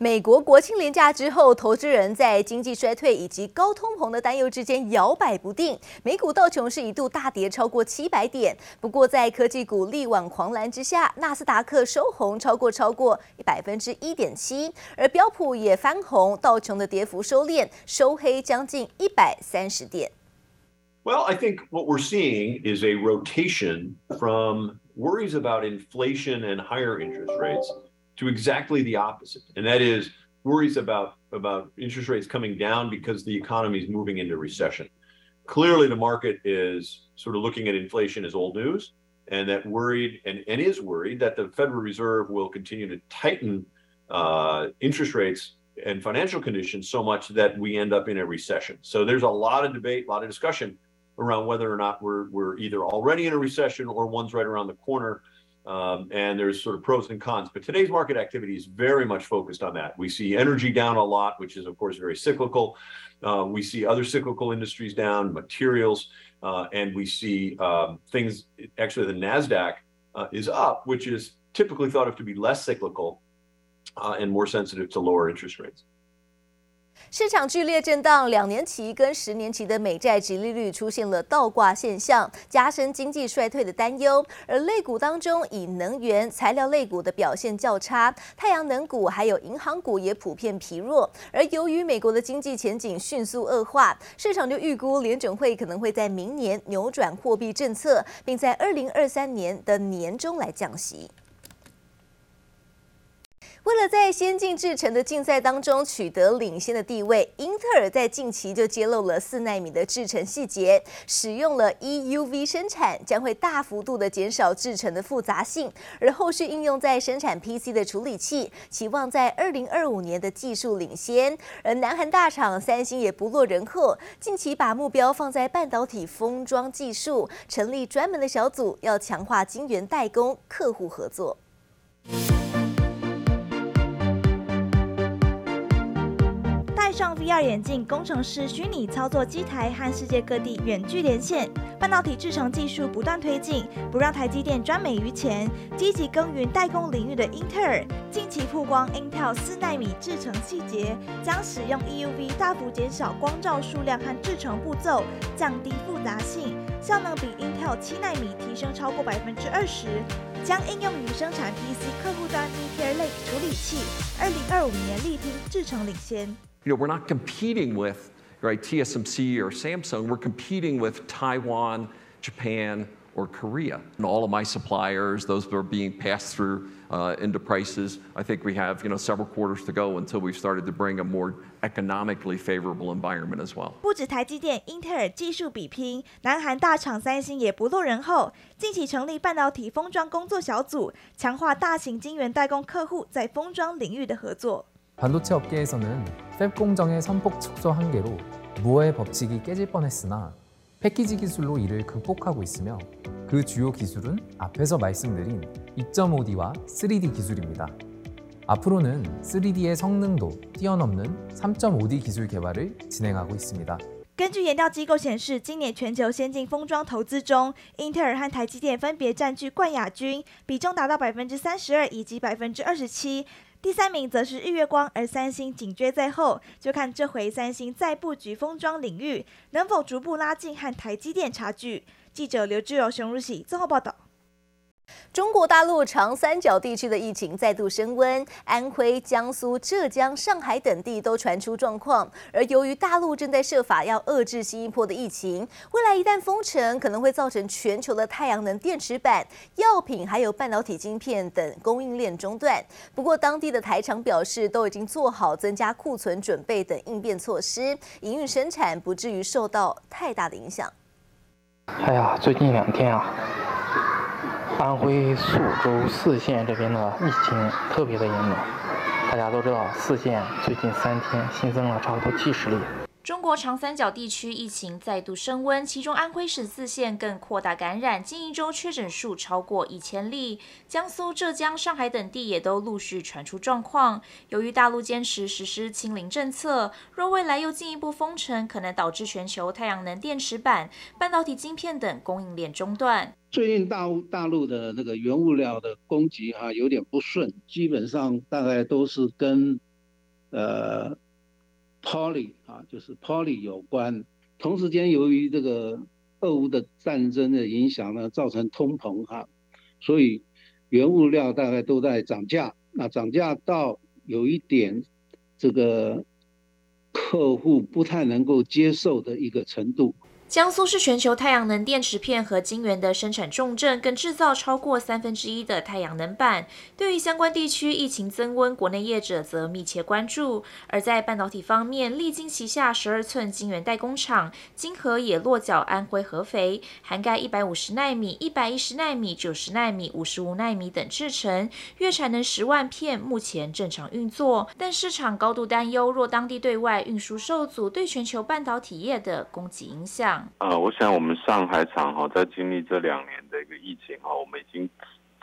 美国国庆连假之后，投资人在经济衰退以及高通膨的担忧之间摇摆不定。美股道琼是一度大跌超过七百点，不过在科技股力挽狂澜之下，纳斯达克收红超过超过百分之一点七，而标普也翻红，道琼的跌幅收敛，收黑将近一百三十点。Well, I think what we're seeing is a rotation from worries about inflation and higher interest rates. To exactly the opposite, and that is worries about, about interest rates coming down because the economy is moving into recession. Clearly, the market is sort of looking at inflation as old news, and that worried and, and is worried that the Federal Reserve will continue to tighten uh, interest rates and financial conditions so much that we end up in a recession. So there's a lot of debate, a lot of discussion around whether or not we're, we're either already in a recession or one's right around the corner. Um, and there's sort of pros and cons. But today's market activity is very much focused on that. We see energy down a lot, which is, of course, very cyclical. Uh, we see other cyclical industries down, materials, uh, and we see um, things. Actually, the NASDAQ uh, is up, which is typically thought of to be less cyclical uh, and more sensitive to lower interest rates. 市场剧烈震荡，两年期跟十年期的美债殖利率出现了倒挂现象，加深经济衰退的担忧。而类股当中，以能源材料类股的表现较差，太阳能股还有银行股也普遍疲弱。而由于美国的经济前景迅速恶化，市场就预估联准会可能会在明年扭转货币政策，并在二零二三年的年中来降息。为了在先进制程的竞赛当中取得领先的地位，英特尔在近期就揭露了四奈米的制程细节，使用了 EUV 生产，将会大幅度的减少制程的复杂性，而后续应用在生产 PC 的处理器，期望在二零二五年的技术领先。而南韩大厂三星也不落人后，近期把目标放在半导体封装技术，成立专门的小组，要强化晶圆代工客户合作。上 VR 眼镜，工程师虚拟操作机台和世界各地远距连线。半导体制程技术不断推进，不让台积电专美于前。积极耕耘代工领域的英特尔，近期曝光 Intel 四纳米制程细节，将使用 EUV 大幅减少光照数量和制程步骤，降低复杂性，效能比 Intel 七纳米提升超过百分之二十，将应用于生产 PC 客户端 Meteor Lake 处理器。二零二五年力拼制程领先。You know, we're not competing with right, TSMC or Samsung. We're competing with Taiwan, Japan, or Korea. And all of my suppliers, those are being passed through uh, into prices. I think we have you know several quarters to go until we've started to bring a more economically favorable environment as well. 不止台积电、英特尔技术比拼，南韩大厂三星也不落人后。近期成立半导体封装工作小组，强化大型晶圆代工客户在封装领域的合作。 반도체 업계에서는 팹 공정의 선폭 축소 한계로 무어의 법칙이 깨질 뻔했으나 패키지 기술로 이를 극복하고 있으며 그 주요 기술은 앞에서 말씀드린 2.5D와 3D 기술입니다. 앞으로는 3D의 성능도 뛰어넘는 3.5D 기술 개발을 진행하고 있습니다. 根据研调机构显示，今年全球先进封装投资中，英特尔和台积电分别占据冠亚军，比重达到百分之三十二以及百分之二十七。 第三名则是日月光，而三星紧追在后，就看这回三星在布局封装领域，能否逐步拉近和台积电差距。记者刘志勇、熊如喜综合报道。中国大陆长三角地区的疫情再度升温，安徽、江苏、浙江、上海等地都传出状况。而由于大陆正在设法要遏制新一波的疫情，未来一旦封城，可能会造成全球的太阳能电池板、药品还有半导体晶片等供应链中断。不过，当地的台厂表示，都已经做好增加库存准备等应变措施，营运生产不至于受到太大的影响。哎呀，最近两天啊。安徽宿州泗县这边的疫情特别的严重，大家都知道，泗县最近三天新增了差不多七十例。中国长三角地区疫情再度升温，其中安徽省泗县更扩大感染，近一周确诊数超过一千例。江苏、浙江、上海等地也都陆续传出状况。由于大陆坚持实施清零政策，若未来又进一步封城，可能导致全球太阳能电池板、半导体晶片等供应链中断。最近大大陆的那个原物料的供给哈有点不顺，基本上大概都是跟。呃 poly 啊，就是 poly 有关。同时间，由于这个俄乌的战争的影响呢，造成通膨哈，所以原物料大概都在涨价。那涨价到有一点这个客户不太能够接受的一个程度。江苏是全球太阳能电池片和晶圆的生产重镇，更制造超过三分之一的太阳能板。对于相关地区疫情增温，国内业者则密切关注。而在半导体方面，力晶旗下十二寸晶圆代工厂晶和也落脚安徽合肥，涵盖一百五十纳米、一百一十纳米、九十纳米、五十五纳米等制程，月产能十万片，目前正常运作。但市场高度担忧，若当地对外运输受阻，对全球半导体业的供给影响。呃，我想我们上海厂哈，在经历这两年的一个疫情哈，我们已经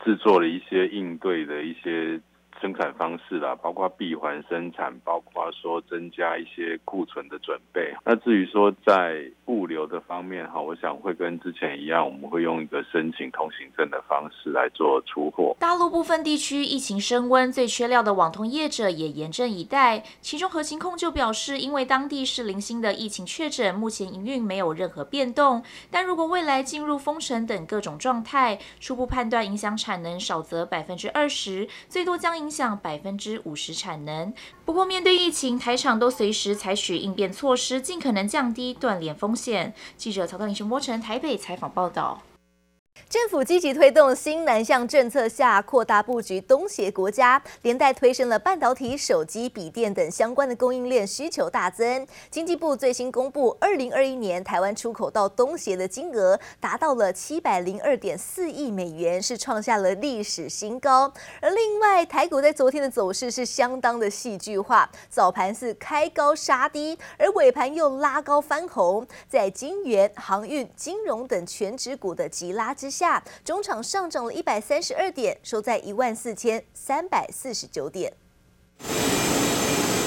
制作了一些应对的一些。生产方式啦，包括闭环生产，包括说增加一些库存的准备。那至于说在物流的方面哈，我想会跟之前一样，我们会用一个申请通行证的方式来做出货。大陆部分地区疫情升温，最缺料的网通业者也严阵以待。其中合勤控就表示，因为当地是零星的疫情确诊，目前营运没有任何变动。但如果未来进入封城等各种状态，初步判断影响产能少则百分之二十，最多将影。影响百分之五十产能。不过，面对疫情，台厂都随时采取应变措施，尽可能降低断联风险。记者曹克林、熊柏成台北采访报道。政府积极推动新南向政策下扩大布局东协国家，连带推升了半导体、手机、笔电等相关的供应链需求大增。经济部最新公布，二零二一年台湾出口到东协的金额达到了七百零二点四亿美元，是创下了历史新高。而另外，台股在昨天的走势是相当的戏剧化，早盘是开高杀低，而尾盘又拉高翻红，在金元、航运、金融等全指股的急拉之下，中场上涨了一百三十二点，收在一万四千三百四十九点。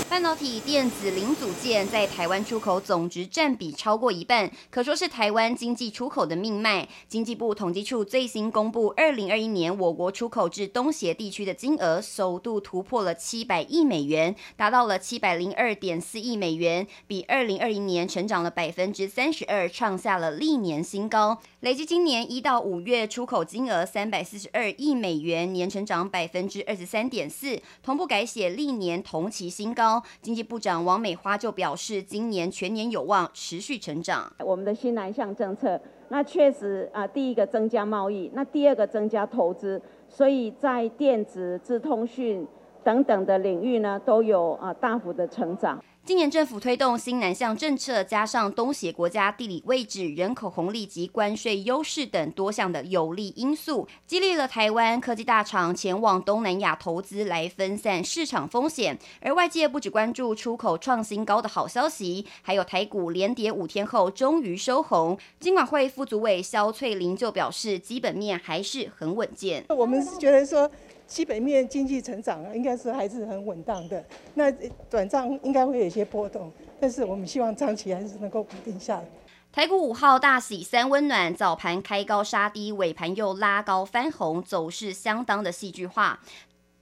半导体电子零组件在台湾出口总值占比超过一半，可说是台湾经济出口的命脉。经济部统计处最新公布，二零二一年我国出口至东协地区的金额首度突破了七百亿美元，达到了七百零二点四亿美元，比二零二一年成长了百分之三十二，创下了历年新高。累计今年一到五月出口金额三百四十二亿美元，年成长百分之二十三点四，同步改写历年同期新高。经济部长王美花就表示，今年全年有望持续成长。我们的新南向政策，那确实啊，第一个增加贸易，那第二个增加投资，所以在电子、资通讯等等的领域呢，都有啊大幅的成长。今年政府推动新南向政策，加上东协国家地理位置、人口红利及关税优势等多项的有利因素，激励了台湾科技大厂前往东南亚投资，来分散市场风险。而外界不只关注出口创新高的好消息，还有台股连跌五天后终于收红。金管会副主委肖翠玲就表示，基本面还是很稳健。我们是觉得说。基本面经济成长应该是还是很稳当的，那短暂应该会有一些波动，但是我们希望长期还是能够稳定下来。台股五号大喜三温暖，早盘开高杀低，尾盘又拉高翻红，走势相当的戏剧化。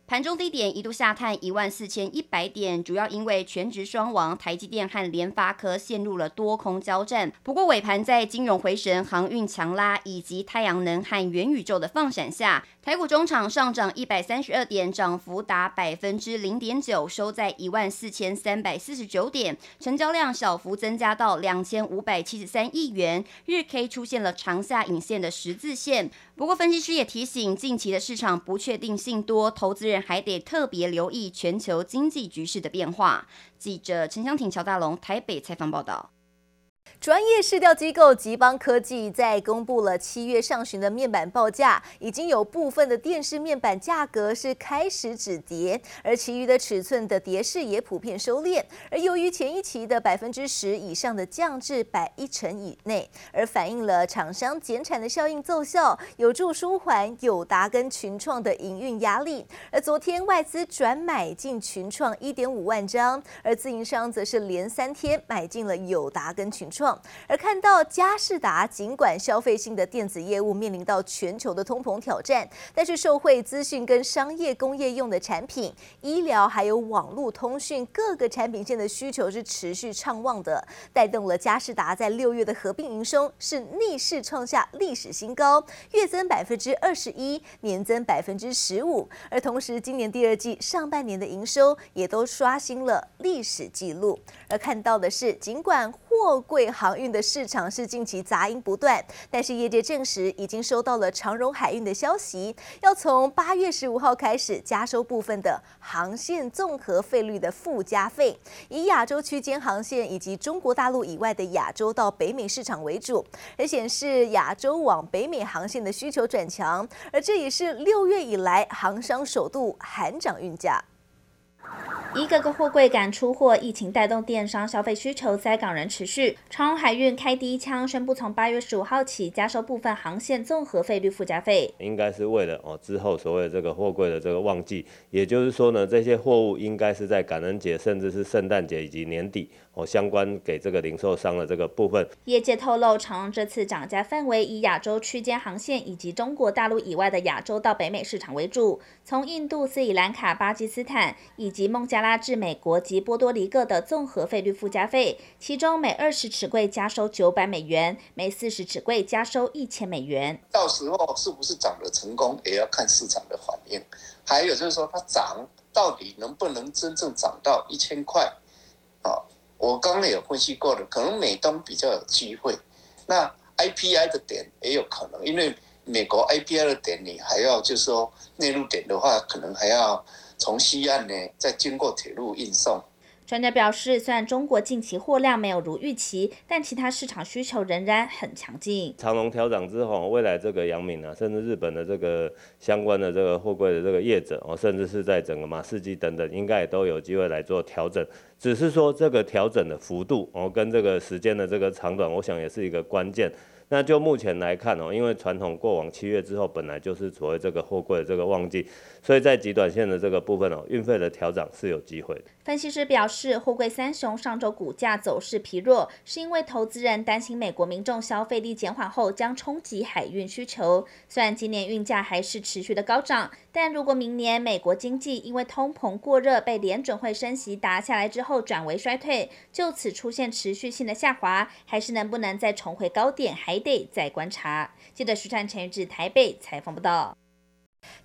盘中低点一度下探一万四千一百点，主要因为权值双王台积电和联发科陷入了多空交战。不过尾盘在金融回神、航运强拉以及太阳能和元宇宙的放闪下，台股中场上涨一百三十二点，涨幅达百分之零点九，收在一万四千三百四十九点，成交量小幅增加到两千五百七十三亿元，日 K 出现了长下影线的十字线。不过分析师也提醒，近期的市场不确定性多，投资人。还得特别留意全球经济局势的变化。记者陈湘婷、乔大龙台北采访报道。专业市调机构吉邦科技在公布了七月上旬的面板报价，已经有部分的电视面板价格是开始止跌，而其余的尺寸的跌势也普遍收敛。而由于前一期的百分之十以上的降至百一成以内，而反映了厂商减产的效应奏效，有助舒缓友达跟群创的营运压力。而昨天外资转买进群创一点五万张，而自营商则是连三天买进了友达跟群创。而看到佳士达，尽管消费性的电子业务面临到全球的通膨挑战，但是受惠资讯跟商业工业用的产品、医疗还有网络通讯各个产品线的需求是持续畅旺的，带动了佳士达在六月的合并营收是逆势创下历史新高，月增百分之二十一，年增百分之十五。而同时，今年第二季上半年的营收也都刷新了历史纪录。而看到的是，尽管货柜航运的市场是近期杂音不断，但是业界证实已经收到了长荣海运的消息，要从八月十五号开始加收部分的航线综合费率的附加费，以亚洲区间航线以及中国大陆以外的亚洲到北美市场为主，而显示亚洲往北美航线的需求转强，而这也是六月以来航商首度含涨运价。一个个货柜赶出货，疫情带动电商消费需求在港人持续。长荣海运开第一枪，宣布从八月十五号起加收部分航线综合费率附加费，应该是为了哦之后所谓的这个货柜的这个旺季，也就是说呢，这些货物应该是在感恩节，甚至是圣诞节以及年底。哦，相关给这个零售商的这个部分，业界透露，长荣这次涨价范围以亚洲区间航线以及中国大陆以外的亚洲到北美市场为主，从印度、斯里兰卡、巴基斯坦以及孟加拉至美国及波多黎各的综合费率附加费，其中每二十尺柜加收九百美元，每四十尺柜加收一千美元。到时候是不是涨得成功，也要看市场的反应。还有就是说，它涨到底能不能真正涨到一千块？啊？我刚刚有分析过了，可能美东比较有机会，那 IPI 的点也有可能，因为美国 IPI 的点你还要就是说内陆点的话，可能还要从西岸呢再经过铁路运送。专家表示，虽然中国近期货量没有如预期，但其他市场需求仍然很强劲。长龙调涨之后，未来这个阳明啊，甚至日本的这个相关的这个货柜的这个业者哦，甚至是在整个马士基等等，应该也都有机会来做调整。只是说这个调整的幅度哦，跟这个时间的这个长短，我想也是一个关键。那就目前来看哦，因为传统过往七月之后本来就是所谓这个货柜的这个旺季，所以在极短线的这个部分哦，运费的调整是有机会的。分析师表示，货柜三雄上周股价走势疲弱，是因为投资人担心美国民众消费力减缓后将冲击海运需求。虽然今年运价还是持续的高涨，但如果明年美国经济因为通膨过热被联准会升息打下来之后转为衰退，就此出现持续性的下滑，还是能不能再重回高点，还得再观察。记者徐灿陈玉至台北采访报道。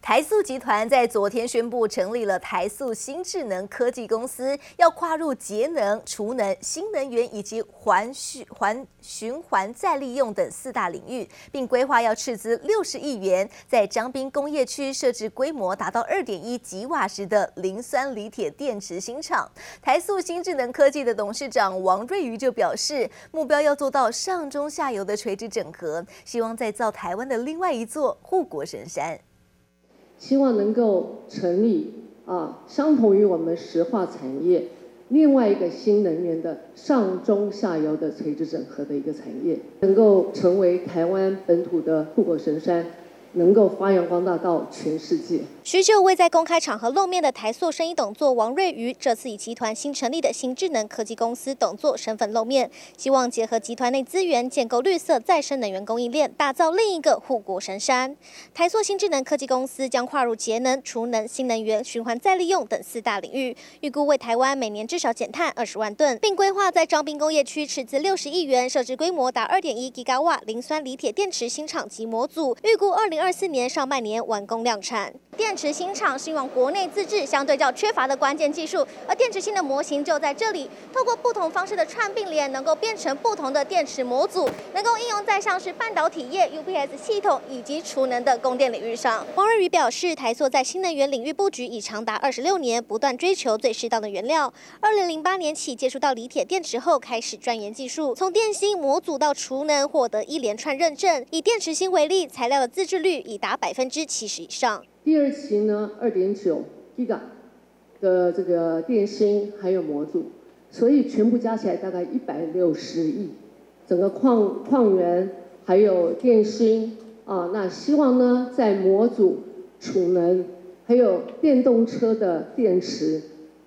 台塑集团在昨天宣布成立了台塑新智能科技公司，要跨入节能、储能、新能源以及环循环循环再利用等四大领域，并规划要斥资六十亿元，在彰滨工业区设置规模达到二点一吉瓦时的磷酸锂铁电池新厂。台塑新智能科技的董事长王瑞瑜就表示，目标要做到上中下游的垂直整合，希望再造台湾的另外一座护国神山。希望能够成立啊，相同于我们石化产业另外一个新能源的上中下游的垂直整合的一个产业，能够成为台湾本土的护国神山。能够发扬光大到全世界。许久未在公开场合露面的台塑生意董座王瑞瑜，这次以集团新成立的新智能科技公司董座身份露面，希望结合集团内资源，建构绿色再生能源供应链，打造另一个护国神山。台塑新智能科技公司将跨入节能、储能、新能源、循环再利用等四大领域，预估为台湾每年至少减碳二十万吨，并规划在彰滨工业区斥资六十亿元，设置规模达二点一吉瓦磷酸锂铁电池新厂及模组，预估二零。二四年上半年完工量产，电池新厂希望国内自制相对较缺乏的关键技术，而电池新的模型就在这里，透过不同方式的串并联，能够变成不同的电池模组，能够应用在像是半导体业、UPS 系统以及储能的供电领域上。王瑞宇表示，台塑在新能源领域布局已长达二十六年，不断追求最适当的原料。二零零八年起接触到锂铁电池后，开始钻研技术，从电芯模组到储能，获得一连串认证。以电池芯为例，材料的自制率。已达百分之七十以上。第二期呢，二点九 g 港的这个电芯还有模组，所以全部加起来大概一百六十亿。整个矿矿源还有电芯啊，那希望呢在模组、储能还有电动车的电池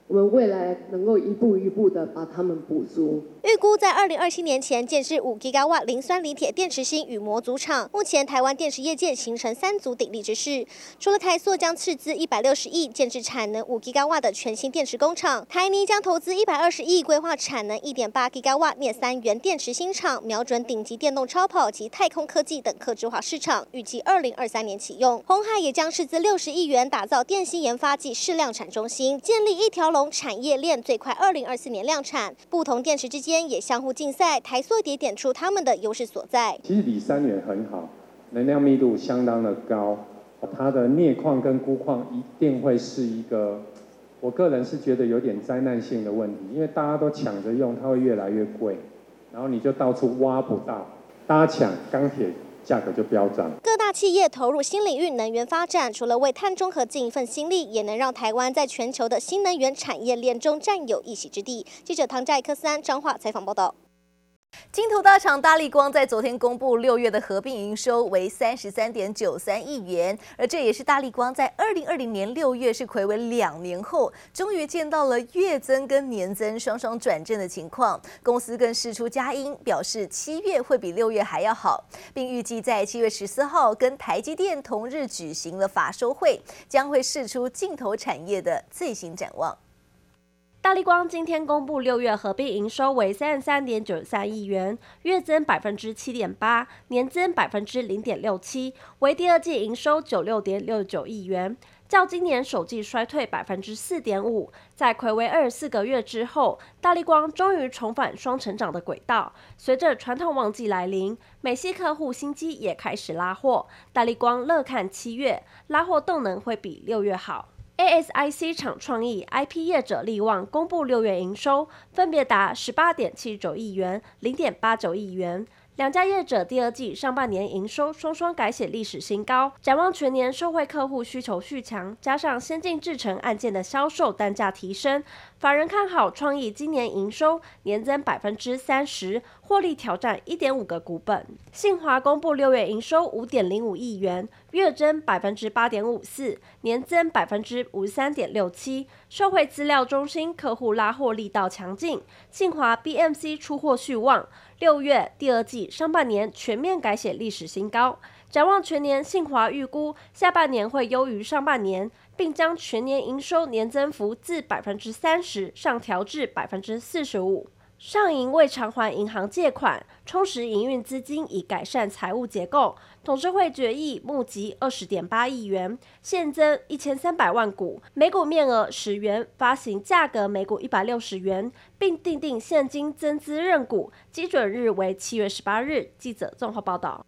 我们未来能够一步一步的把它们补足。预估在二零二七年前建置五吉瓦磷酸锂铁电池芯与模组厂。目前台湾电池业界形成三足鼎立之势。除了台塑将斥资一百六十亿建置产能五吉瓦的全新电池工厂，台泥将投资一百二十亿规划产能一点八吉瓦镍三元电池新厂，瞄准顶级电动超跑及太空科技等客制化市场，预计二零二三年启用。鸿海也将斥资六十亿元打造电芯研发及试量产中心，建立一条龙产业链，最快二零二四年量产。不同电池之间也相互竞赛，台塑也点出他们的优势所在。其实锂三元很好，能量密度相当的高，它的镍矿跟钴矿一定会是一个，我个人是觉得有点灾难性的问题，因为大家都抢着用，它会越来越贵，然后你就到处挖不到，大家抢钢铁。价格就飙涨。各大企业投入新领域能源发展，除了为碳中和尽一份心力，也能让台湾在全球的新能源产业链中占有一席之地。记者唐寨克三彰化采访报道。金投大厂大立光在昨天公布六月的合并营收为三十三点九三亿元，而这也是大立光在二零二零年六月是睽违两年后，终于见到了月增跟年增双双转正的情况。公司更释出佳音，表示七月会比六月还要好，并预计在七月十四号跟台积电同日举行了法收会，将会释出镜头产业的最新展望。大立光今天公布六月合并营收为三十三点九三亿元，月增百分之七点八，年增百分之零点六七，为第二季营收九六点六九亿元，较今年首季衰退百分之四点五。在睽违二十四个月之后，大力光终于重返双成长的轨道。随着传统旺季来临，美系客户新机也开始拉货，大力光乐看七月拉货动能会比六月好。ASIC 厂创意 IP 业者力旺公布六月营收，分别达十八点七九亿元、零点八九亿元。两家业者第二季上半年营收双双改写历史新高，展望全年受惠客户需求续强，加上先进制程案件的销售单价提升，法人看好创意今年营收年增百分之三十，获利挑战一点五个股本。信华公布六月营收五点零五亿元，月增百分之八点五四，年增百分之五十三点六七，社会资料中心客户拉货力道强劲，信华 BMC 出货续旺。六月第二季上半年全面改写历史新高，展望全年，信华预估下半年会优于上半年，并将全年营收年增幅自百分之三十上调至百分之四十五。上银未偿还银行借款，充实营运资金以改善财务结构，董事会决议募集二十点八亿元，现增一千三百万股，每股面额十元，发行价格每股一百六十元，并订定现金增资认股，基准日为七月十八日。记者综合报道。